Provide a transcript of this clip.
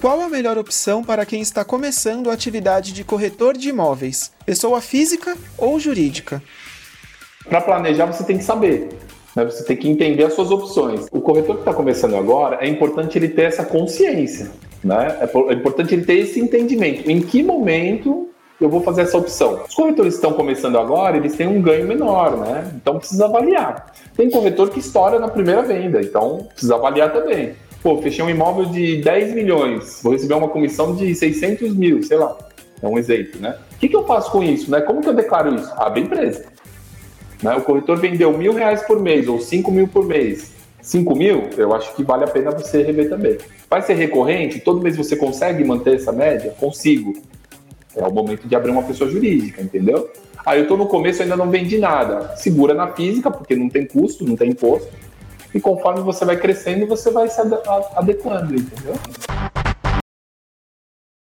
Qual a melhor opção para quem está começando a atividade de corretor de imóveis? Pessoa física ou jurídica? Para planejar, você tem que saber. Né? Você tem que entender as suas opções. O corretor que está começando agora, é importante ele ter essa consciência. Né? É, é importante ele ter esse entendimento. Em que momento eu vou fazer essa opção. Os corretores que estão começando agora, eles têm um ganho menor, né? Então precisa avaliar. Tem corretor que estoura na primeira venda, então precisa avaliar também pô, fechei um imóvel de 10 milhões, vou receber uma comissão de 600 mil, sei lá. É um exemplo, né? O que, que eu faço com isso, né? Como que eu declaro isso? Abre empresa. Né? O corretor vendeu mil reais por mês ou 5 mil por mês. 5 mil, eu acho que vale a pena você rever também. Vai ser recorrente? Todo mês você consegue manter essa média? Consigo. É o momento de abrir uma pessoa jurídica, entendeu? Aí eu estou no começo, ainda não vendi nada. Segura na física, porque não tem custo, não tem imposto e conforme você vai crescendo, você vai se adequando, entendeu?